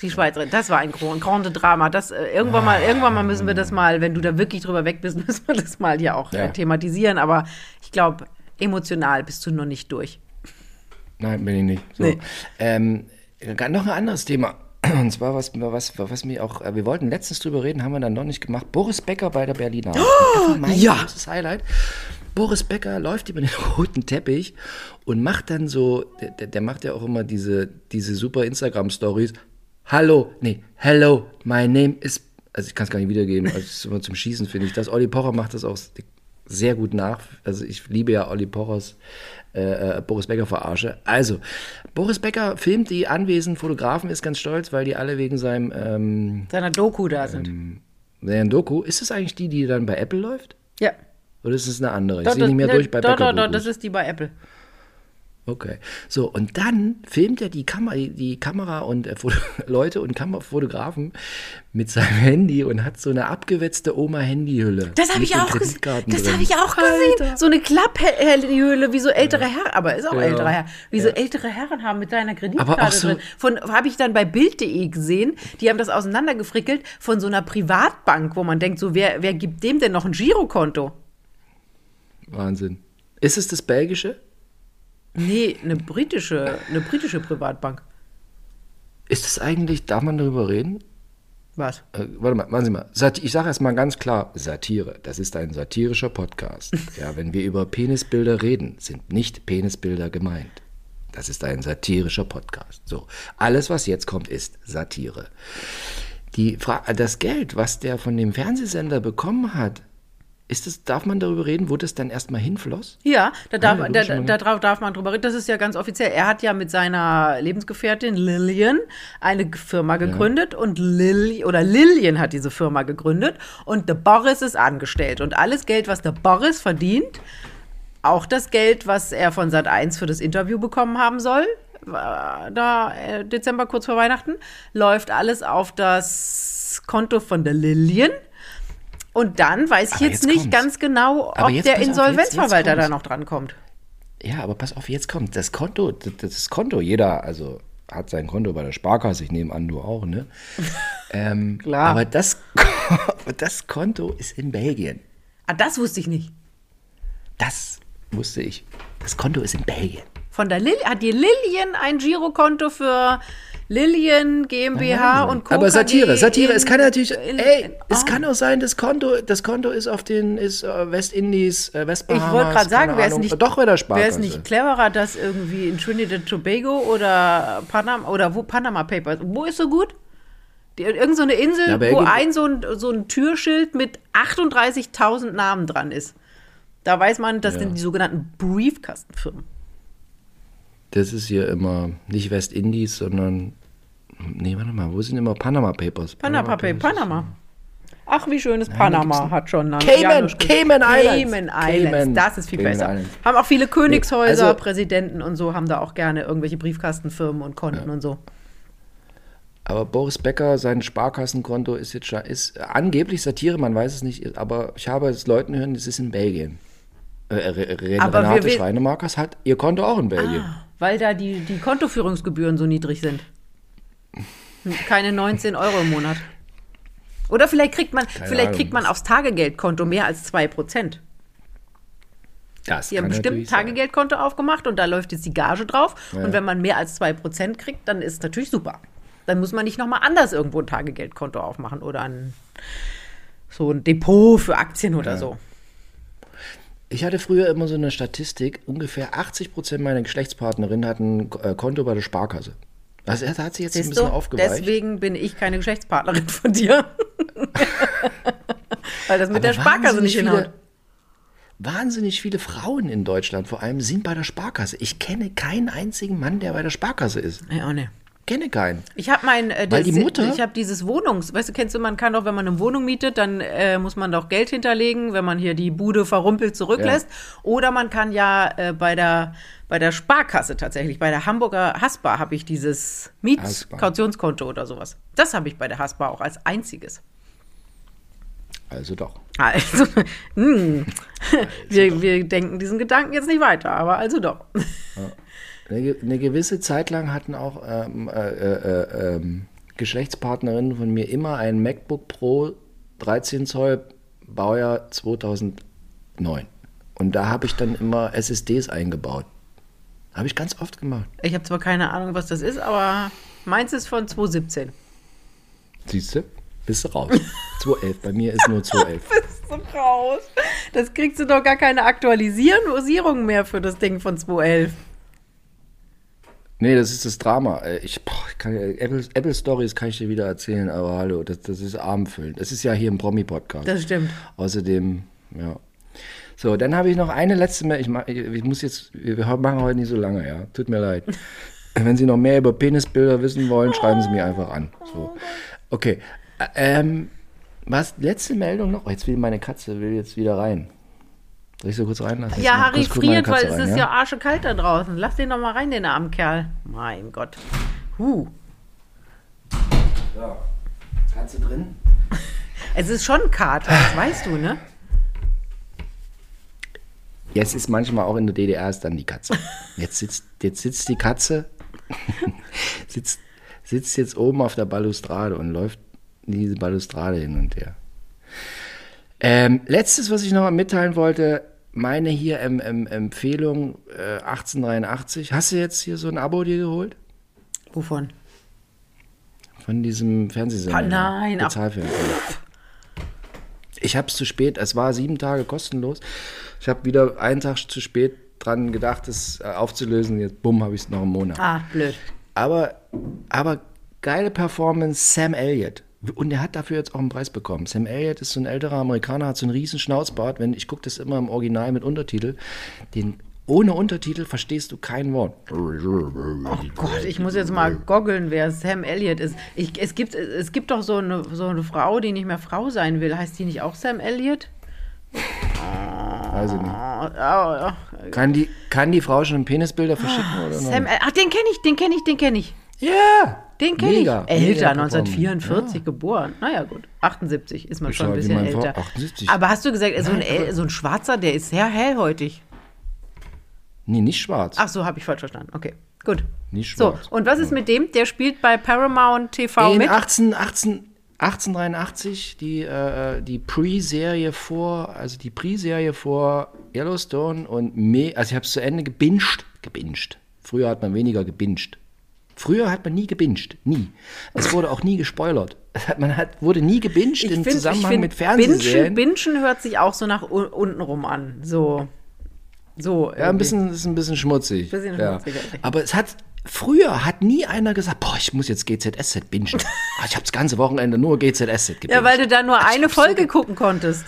Die Schweizerin, das war ein grande Drama. Das, äh, irgendwann, mal, irgendwann mal müssen wir das mal, wenn du da wirklich drüber weg bist, müssen wir das mal hier auch Ja. äh, thematisieren. Aber ich glaube, emotional bist du noch nicht durch. Nein, bin ich nicht. So. Nee. Ähm, gar- noch ein anderes Thema. Und zwar, was, was, was mir auch, äh, wir wollten letztens drüber reden, haben wir dann noch nicht gemacht. Boris Becker bei der Berliner. Mein ja. großes Highlight. Boris Becker läuft über den roten Teppich und macht dann so, der, der- macht ja auch immer diese, diese super Instagram-Stories. Hallo, nee, hello, my name is, also ich kann es gar nicht wiedergeben, also es ist immer zum Schießen finde ich das. Olli Pocher macht das auch sehr gut nach. Also ich liebe ja Olli Pochers äh, äh, Boris Becker verarsche. Also, Boris Becker filmt die anwesenden Fotografen, ist ganz stolz, weil die alle wegen seinem ähm, Seiner Doku da sind. seinem Doku, ist es eigentlich die, die dann bei Apple läuft? ja. Oder ist es eine andere? Ich sehe nicht mehr durch bei Becker. dort- dort, Das ist die bei Apple. Okay. So, und dann filmt er die, Kamera, die Kamera und äh, Leute und Kamera Fotografen mit seinem Handy und hat so eine abgewetzte Oma-Handyhülle. Das habe ich den auch gesehen. Das habe ich auch gesehen. So eine Klapphöhle, wie so ältere Herren, aber ist auch Ja. ältere Herren, wie so ältere Herren haben mit deiner Aber Kreditkarte auch so- drin. Von habe ich dann bei Bild.de gesehen, die haben das auseinandergefrickelt von so einer Privatbank, wo man denkt, so wer, wer gibt dem denn noch ein Girokonto? Wahnsinn. Ist es das Belgische? Nee, eine britische, eine britische Privatbank. Ist es eigentlich, darf man darüber reden? Was? Äh, warte mal, warten Sie mal. Sat ich sage erstmal ganz klar, Satire. Das ist ein satirischer Podcast. ja, wenn wir über Penisbilder reden, sind nicht Penisbilder gemeint. Das ist ein satirischer Podcast. So, alles, was jetzt kommt, ist Satire. Die Fra das Geld, was der von dem Fernsehsender bekommen hat, ist das, darf man darüber reden, wo das dann erstmal hinfloss? Ja, da darf, Ja, da, da, darauf darf man drüber reden. Das ist ja ganz offiziell. Er hat ja mit seiner Lebensgefährtin Lillian eine Firma gegründet und Lil oder Lillian hat diese Firma gegründet und der Boris ist angestellt. Und alles Geld, was der Boris verdient, auch das Geld, was er von Sat 1 für das Interview bekommen haben soll, war da äh, Dezember kurz vor Weihnachten, läuft alles auf das Konto von der Lillian. Und dann weiß ich jetzt, jetzt nicht kommt's. ganz genau, ob der auf, jetzt- Insolvenzverwalter jetzt da noch dran kommt. Ja, aber pass auf, jetzt kommt das Konto, das, das Konto, jeder, also hat sein Konto bei der Sparkasse, ich nehme an, du auch, ne? ähm, Klar. Aber das, das Konto ist in Belgien. Ah, das wusste ich nicht. Das wusste ich. Das Konto ist in Belgien. Von der Lil hat die Lillian ein Girokonto für Lillian GmbH und Co. Aber Satire, Satire, in- es kann natürlich, in- ey, in- es Ah. kann auch sein, das Konto, das Konto ist auf den, ist äh, Westindies, äh, Ich Westbahamas, wollte gerade sagen, wäre es nicht, doch wäre es nicht cleverer, dass irgendwie in Trinidad Tobago oder Panama oder wo Panama Papers, wo ist so gut? Die, irgend so eine Insel, Ja, wo ein so, ein so ein Türschild mit 38.000 Namen dran ist. Da weiß man, das Ja. sind die sogenannten Briefkastenfirmen. Das ist hier immer nicht Westindies, sondern, nee, warte mal, wo sind immer Panama Papers? Panama, Papers, Papers. Panama. Ach, wie schön ist Panama, gibt's hat schon Namen. Cayman. Cayman Islands. Cayman Islands, das ist viel Cayman besser. Islands. Haben auch viele Königshäuser, Nee, also- Präsidenten und so, haben da auch gerne irgendwelche Briefkastenfirmen und Konten und so. Aber Boris Becker, sein Sparkassenkonto ist jetzt schon, ist angeblich Satire, man weiß es nicht, aber ich habe es Leuten hören, es ist in Belgien. Äh, Renate Schreinemarkers hat ihr Konto auch in Belgien. Weil da die, die Kontoführungsgebühren so niedrig sind. Keine 19 Euro im Monat. Oder vielleicht kriegt man, vielleicht Ahnung. kriegt man aufs Tagegeldkonto mehr als 2%. Das Die haben bestimmt ein sein. Tagegeldkonto aufgemacht und da läuft jetzt die Gage drauf. Ja. Und wenn man mehr als 2% kriegt, dann ist natürlich super. Dann muss man nicht nochmal anders irgendwo ein Tagegeldkonto aufmachen oder ein, so ein Depot für Aktien oder so. Ich hatte früher immer so eine Statistik, ungefähr 80% meiner Geschlechtspartnerinnen hatten ein äh, Konto bei der Sparkasse. Also das hat sich jetzt ein Siehst bisschen du? aufgeweicht. Deswegen bin ich keine Geschlechtspartnerin von dir. Weil das mit Aber der Sparkasse nicht hinhaut. wahnsinnig viele Frauen in Deutschland vor allem sind bei der Sparkasse. Ich kenne keinen einzigen Mann, der bei der Sparkasse ist. Ja, auch nicht. Kenne keinen. Ich habe mein, äh, Weil die Mutter- ich habe dieses Wohnungs, weißt du, kennst du, man kann doch, wenn man eine Wohnung mietet, dann äh, muss man doch Geld hinterlegen, wenn man hier die Bude verrumpelt zurücklässt. Oder man kann ja äh, bei der bei der Sparkasse tatsächlich, bei der Hamburger Haspa habe ich dieses. Mietkautionskonto oder sowas. Das habe ich bei der Haspa auch als einziges. Also doch. Also, hm, wir, wir denken diesen Gedanken jetzt nicht weiter, aber also doch. Eine, eine gewisse Zeit lang hatten auch ähm, äh, äh, äh, ähm, Geschlechtspartnerinnen von mir immer ein MacBook Pro 13 Zoll Baujahr 2009. Und da habe ich dann immer SSDs eingebaut. Habe ich ganz oft gemacht. Ich habe zwar keine Ahnung, was das ist, aber meins ist von 2017. Siehst du? Bist du raus. 211. Bei mir ist nur 211. bist du raus. Das kriegst du doch gar keine Aktualisierung mehr für das Ding von 2011. Nee, das ist das Drama. Äh, Ich, boah, ich kann, äh, Apple, Apple Stories kann ich dir wieder erzählen, aber hallo, das, das ist abendfüllend. Das ist ja hier ein Promi-Podcast. Das stimmt. Außerdem, ja. So, dann habe ich noch eine letzte Mail. Ich, ich muss jetzt, wir machen heute nicht so lange, ja. Tut mir leid. Wenn Sie noch mehr über Penisbilder wissen wollen, schreiben Sie mir einfach an. So. Okay. Ä- Ähm, was? Letzte Meldung noch? Oh, jetzt will meine Katze will jetzt wieder rein. Soll ich so kurz reinlassen? Ja, Harry friert, weil Katze es rein, ist ja arschekalt da draußen. Lass den doch mal rein, den armen Kerl. Mein Gott. Huh. So. Katze drin? Es ist schon Kater, das weißt du, ne? Jetzt ist manchmal auch in der DDR ist dann die Katze. Jetzt sitzt, jetzt sitzt die Katze, sitzt, sitzt jetzt oben auf der Balustrade und läuft diese Balustrade hin und her. Ähm, letztes, was ich noch mal mitteilen wollte, meine hier ähm, ähm, Empfehlung äh, 1883. Hast du jetzt hier so ein Abo dir geholt? Wovon? Von diesem Fernsehsender. Ah, nein. Bezahlfernsehen. Ich habe es zu spät, es war sieben Tage kostenlos. Ich habe wieder einen Tag zu spät dran gedacht, es äh, aufzulösen. Jetzt, bumm, habe ich es noch im Monat. Ah, blöd. Aber, aber geile Performance, Sam Elliott. Und er hat dafür jetzt auch einen Preis bekommen. Sam Elliott ist so ein älterer Amerikaner, hat so einen riesen Schnauzbart. Wenn, ich gucke das immer im Original mit Untertitel. Den, ohne Untertitel verstehst du kein Wort. Oh Gott, ich muss jetzt mal goggeln, wer Sam Elliott ist. Ich, es, gibt, es gibt doch so eine, so eine Frau, die nicht mehr Frau sein will. Heißt die nicht auch Sam Elliott? Weiß ich nicht. Ah, ah, Kann die, kann die Frau schon Penisbilder verschicken oder? Sam, ach, den kenne ich, den kenne ich, den kenne ich. Ja! Den kenne ich. Älter, mega 1944 geboren. Naja, gut. 78 ist man Ich schon ein bisschen älter. 78. Aber hast du gesagt, so ein, so ein Schwarzer, der ist sehr hellhäutig. Nee, nicht schwarz. Ach so, habe ich falsch verstanden. Okay, gut. Nicht So, schwarz. und was ist mit dem? Der spielt bei Paramount TV In mit. 18, 18, 1883 die, äh, die Pre-Serie vor, also die Pre-Serie vor Yellowstone und Me also ich habe es zu Ende gebinged, gebinged. Früher hat man weniger gebinged. Früher hat man nie gebinged, nie. Es wurde auch nie gespoilert. Hat- Man hat, wurde nie gebinged Ich im find- Zusammenhang find, mit Fernsehserien. Bingen, Bingen hört sich auch so nach unten rum an. So. So. Ja, ein bisschen, ist ein bisschen schmutzig. Bisschen ja. Aber es hat, früher hat nie einer gesagt, boah, ich muss jetzt GZSZ bingen. Ah, ich habe das ganze Wochenende nur GZSZ gebinged. Ja, weil du da nur Ich eine hab's so Folge gucken konntest.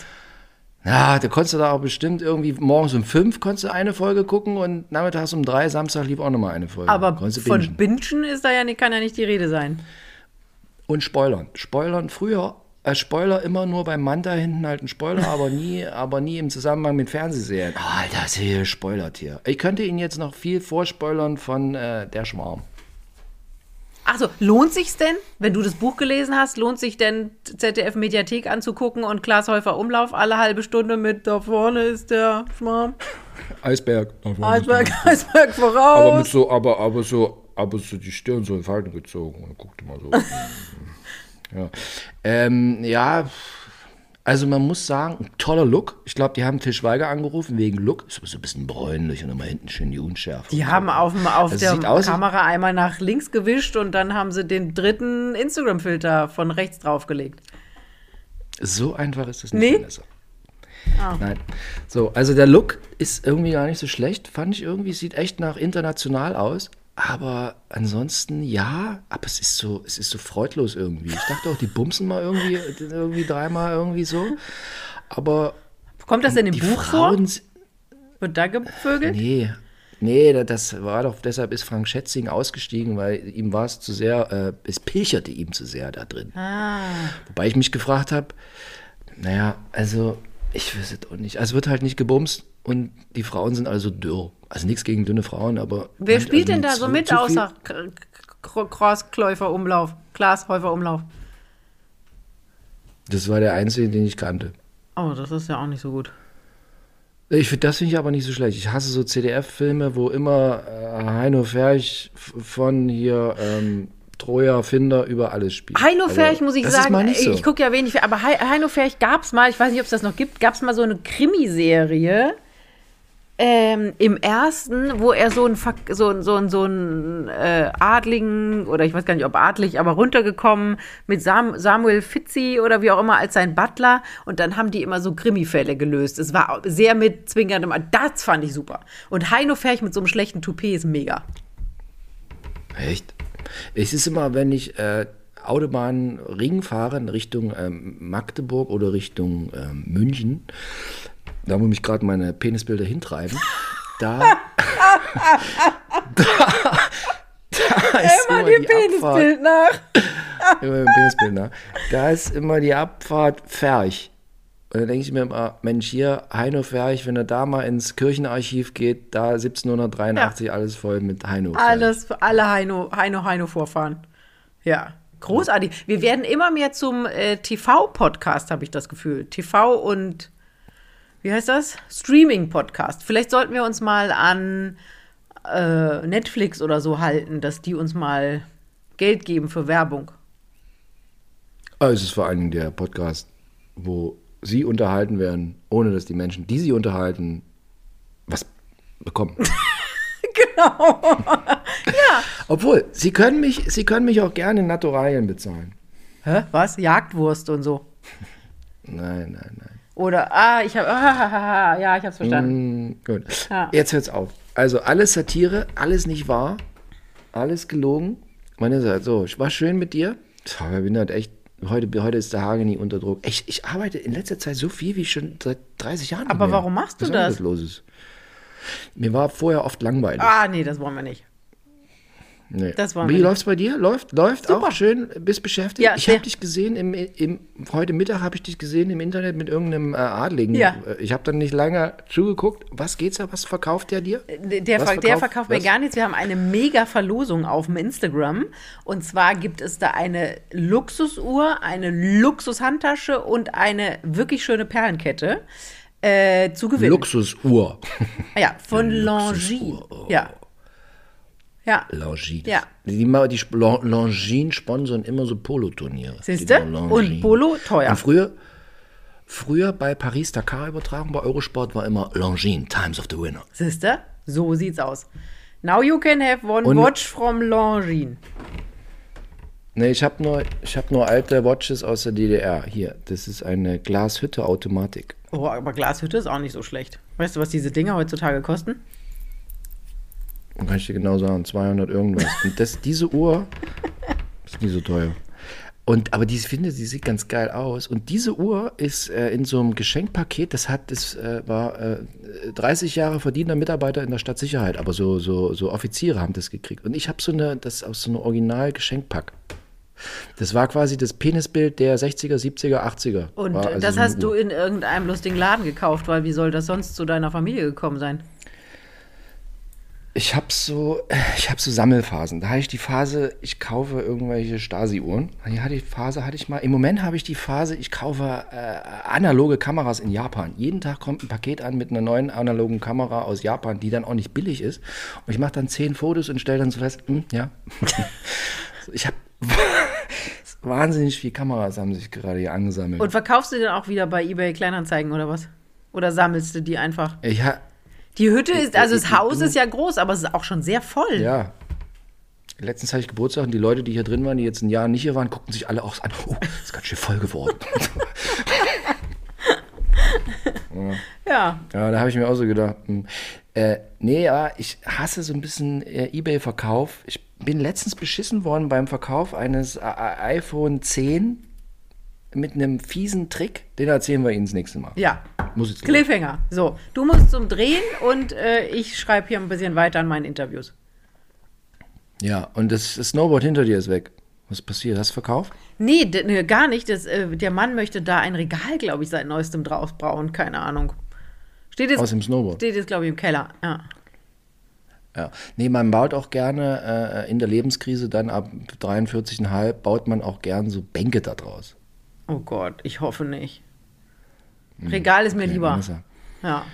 Ja, da konntest du da auch bestimmt irgendwie morgens um fünf konntest du eine Folge gucken und nachmittags um drei, Samstag lief auch nochmal eine Folge. Aber Konntest von bingen. Bingen ist da ja nicht, kann ja nicht die Rede sein. Und Spoilern. Spoilern früher, äh, Spoiler immer nur beim Manta hinten halt ein Spoiler, aber nie, aber nie im Zusammenhang mit Fernsehserien. Oh, Alter, ist hier gespoilert hier. Ich könnte Ihnen jetzt noch viel vorspoilern von äh, Der Schwarm. Achso, lohnt sich's denn, wenn du das Buch gelesen hast, lohnt sich denn ZDF Mediathek anzugucken und Klaas Häufer Umlauf alle halbe Stunde mit da vorne ist der Schmarm? Eisberg. Eisberg, Eisberg Aber voraus. mit so, aber, aber so, aber so die Stirn so in Falten gezogen und guckte mal so. ja. Ähm, ja, also man muss sagen, ein toller Look. Ich glaube, die haben Til Schweiger angerufen wegen Look. Ist so ein bisschen bräunlich und immer hinten schön die Unschärfe. Die haben auf, dem- auf Also der Kamera einmal nach links gewischt und dann haben sie den dritten Instagram-Filter von rechts draufgelegt. So einfach ist das nicht, Nee? Vanessa. Nein. So, also der Look ist irgendwie gar nicht so schlecht, fand ich irgendwie. Sieht echt nach international aus. Aber ansonsten ja, aber es ist so, es ist so freudlos irgendwie. Ich dachte auch, die bumsen mal irgendwie, irgendwie dreimal irgendwie so. Aber Kommt das denn im die Buch vor? Frauen. s- Wird da gevögelt? Nee. Nee, da- das war doch, deshalb ist Frank Schätzing ausgestiegen, weil ihm war es zu sehr, äh, es pilcherte ihm zu sehr da drin. Ah. Wobei ich mich gefragt habe, naja, also ich weiß es auch nicht. Also es wird halt nicht gebumst und die Frauen sind also dürr. Also nichts gegen dünne Frauen, aber. Wer halt spielt also denn da so mit, außer K- K- Krauskläufer Umlauf? Klaas Häufer Umlauf. Das war der einzige, den ich kannte. Oh, das ist ja auch nicht so gut. Ich find, das finde ich aber nicht so schlecht. Ich hasse so CDF-Filme, wo immer äh, Heino Ferch von hier ähm, Troja Finder über alles spielt. Heino Also, Ferch, muss ich sagen, so. ich gucke ja wenig, aber Hei- Heino Ferch gab es mal, ich weiß nicht, ob es das noch gibt, gab es mal so eine Krimiserie ähm, im ersten, wo er so einen so, ein- so, ein- so einen äh, Adligen, oder ich weiß gar nicht, ob adlig, aber runtergekommen mit Sam Samuel Fitzi oder wie auch immer als sein Butler und dann haben die immer so Krimifälle gelöst. Es war sehr mit zwingendem, das fand ich super. Und Heino Ferch mit so einem schlechten Toupet ist mega. Echt? Es ist immer, wenn ich äh, Autobahnring fahre in Richtung ähm, Magdeburg oder Richtung ähm, München, da wo mich gerade meine Penisbilder hintreiben, da, da, da ist immer, die, Abfahrt, nach. immer dem Penisbild nach. Da ist immer die Abfahrt Ferch. Und dann denke ich mir immer, Mensch, hier, Heino Ferch, wenn er da mal ins Kirchenarchiv geht, da 1783 alles voll mit Heino. Ferch. Alles, alle Heino, Heino, Heino vorfahren. Ja, großartig. Wir werden immer mehr zum äh, TV-Podcast, habe ich das Gefühl. TV und, wie heißt das? Streaming-Podcast. Vielleicht sollten wir uns mal an äh, Netflix oder so halten, dass die uns mal Geld geben für Werbung. Aber es ist vor allen Dingen der Podcast, wo Sie unterhalten werden, ohne dass die Menschen, die Sie unterhalten, was bekommen. Genau. genau. Obwohl, Sie können mich, Sie können mich auch gerne in Naturalien bezahlen. Hä? Was? Jagdwurst und so. Nein, nein, nein. Oder, ah, ich habe, ah, ja, ich hab's verstanden. Mm, gut. Ja. Jetzt hört's auf. Also alles Satire, alles nicht wahr, alles gelogen. Meine Seite, so, ich war schön mit dir. Ich bin halt echt, heute, heute ist der Hageni unter Druck. Ich, ich arbeite in letzter Zeit so viel wie schon seit 30 Jahren. Aber warum machst du Was das? ist los ist. Mir war vorher oft langweilig. Ah, nee, das wollen wir nicht. Nee. Das wollen Wie läuft's bei dir? Läuft, läuft Super. auch schön, bist beschäftigt. Ja, ich habe dich gesehen im, im heute Mittag habe ich dich gesehen im Internet mit irgendeinem äh, Adligen. Ja. Äh, Ich habe dann nicht lange zugeguckt. Was geht's da? Was verkauft der dir? Der, Was ver der verkauft- verkauft mir gar nichts. Wir haben eine mega Verlosung auf dem Instagram. Und zwar gibt es da eine Luxusuhr, eine Luxushandtasche und eine wirklich schöne Perlenkette äh, zu gewinnen. Luxusuhr. ja, von Longines. oh. Ja. Ja. Longines. Ja. Die, die, Longines sponsern immer so Polo-Turniere. Longines. Und Polo teuer. Und früher, früher bei Paris-Dakar-Übertragung bei Eurosport war immer Longines, Times of the Winner. Siehste? So sieht's aus. Now you can have one Und- watch from Longines. Nee, ich habe nur, ich hab nur alte Watches aus der DDR. Hier, das ist eine Glashütte-Automatik. Oh, aber Glashütte ist auch nicht so schlecht. Weißt du, was diese Dinger heutzutage kosten? Dann kann ich dir genau sagen, 200 irgendwas. Und das, diese Uhr ist nie so teuer. Und, aber die, ich finde, die sieht ganz geil aus. Und diese Uhr ist äh, in so einem Geschenkpaket, das hat, das äh, war äh, 30 Jahre verdienter Mitarbeiter in der Stadtsicherheit, aber so, so, so Offiziere haben das gekriegt. Und ich habe so eine, das aus so einem Original-Geschenkpack. Das war quasi das Penisbild der 60er, 70er, 80er. Und also das so hast du in irgendeinem lustigen Laden gekauft, weil wie soll das sonst zu deiner Familie gekommen sein? Ich habe so, ich habe so Sammelphasen. Da hatte ich die Phase, ich kaufe irgendwelche Stasi-Uhren. Die hatte die Phase hatte ich mal. Im Moment habe ich die Phase, ich kaufe äh, analoge Kameras in Japan. Jeden Tag kommt ein Paket an mit einer neuen analogen Kamera aus Japan, die dann auch nicht billig ist. Und ich mache dann zehn Fotos und stelle dann so fest, hm, ja. ich habe wahnsinnig viele Kameras haben sich gerade hier angesammelt. Und verkaufst du die dann auch wieder bei eBay Kleinanzeigen oder was? Oder sammelst du die einfach? ich ha, Die Hütte ist, also das Haus ist ja groß, aber es ist auch schon sehr voll. Ja. Letztens hatte ich Geburtstag und die Leute, die hier drin waren, die jetzt ein Jahr nicht hier waren, guckten sich alle auch an. Oh, ist ganz schön voll geworden. Ja. ja, da habe ich mir auch so gedacht. Hm. Äh, nee, ja, ich hasse so ein bisschen äh, Ebay-Verkauf. Ich bin letztens beschissen worden beim Verkauf eines äh, iPhone 10 mit einem fiesen Trick. Den erzählen wir Ihnen das nächste Mal. Ja. Muss jetzt los. Cliffhanger. So, du musst zum Drehen und äh, ich schreibe hier ein bisschen weiter an meinen Interviews. Ja, und das, Snowboard hinter dir ist weg. Was ist passiert? Hast du verkauft? Nee, d- nee, gar nicht. Das, äh, der Mann möchte da ein Regal, glaube ich, seit neuestem draufbauen. Keine Ahnung. Steht jetzt, Aus dem Snowboard. steht jetzt glaube ich, im Keller. Ja. Ja. Nee, man baut auch gerne äh, in der Lebenskrise dann ab 43,5 baut man auch gern so Bänke da draus. Oh Gott, ich hoffe nicht. Regal ist mir Okay, lieber. Vanessa. Ja.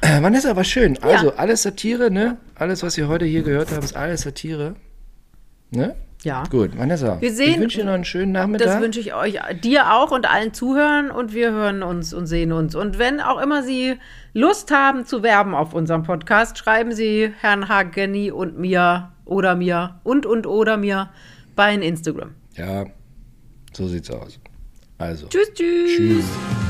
Äh, Vanessa, war schön. Ja. Also, alles Satire, ne? Alles, was ihr heute hier gehört habt, ist alles Satire. Ne? Ja. Gut, Vanessa. Wir sehen- ich wünsche dir noch einen schönen Nachmittag. Das wünsche ich euch, dir auch und allen Zuhörern und wir hören uns und sehen uns. Und wenn auch immer Sie Lust haben zu werben auf unserem Podcast, schreiben Sie Herrn Hageni und mir oder mir und und oder mir bei Instagram. ja, so sieht's aus. Also. Tschüss, tschüss. Tschüss.